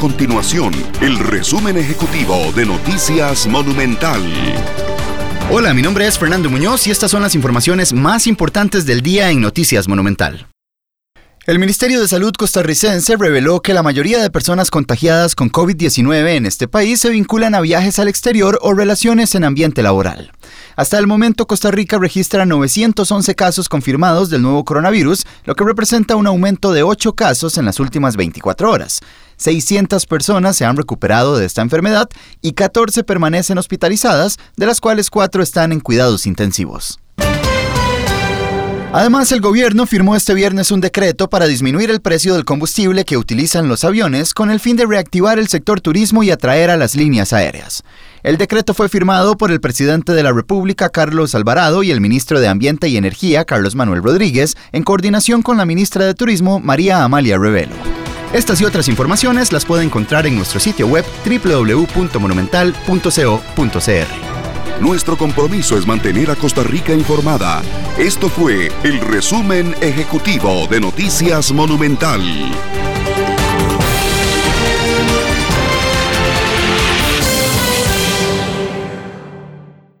continuación el resumen ejecutivo de Noticias Monumental. Hola, mi nombre es Fernando Muñoz y estas son las informaciones más importantes del día en Noticias Monumental. El Ministerio de Salud costarricense reveló que la mayoría de personas contagiadas con COVID-19 en este país se vinculan a viajes al exterior o relaciones en ambiente laboral. Hasta el momento, Costa Rica registra 911 casos confirmados del nuevo coronavirus, lo que representa un aumento de 8 casos en las últimas 24 horas. 600 personas se han recuperado de esta enfermedad y 14 permanecen hospitalizadas, de las cuales 4 están en cuidados intensivos. Además, el gobierno firmó este viernes un decreto para disminuir el precio del combustible que utilizan los aviones con el fin de reactivar el sector turismo y atraer a las líneas aéreas. El decreto fue firmado por el presidente de la República, Carlos Alvarado, y el ministro de Ambiente y Energía, Carlos Manuel Rodríguez, en coordinación con la ministra de Turismo, María Amalia Revelo. Estas y otras informaciones las puede encontrar en nuestro sitio web www.monumental.co.cr. Nuestro compromiso es mantener a Costa Rica informada. Esto fue el resumen ejecutivo de Noticias Monumental.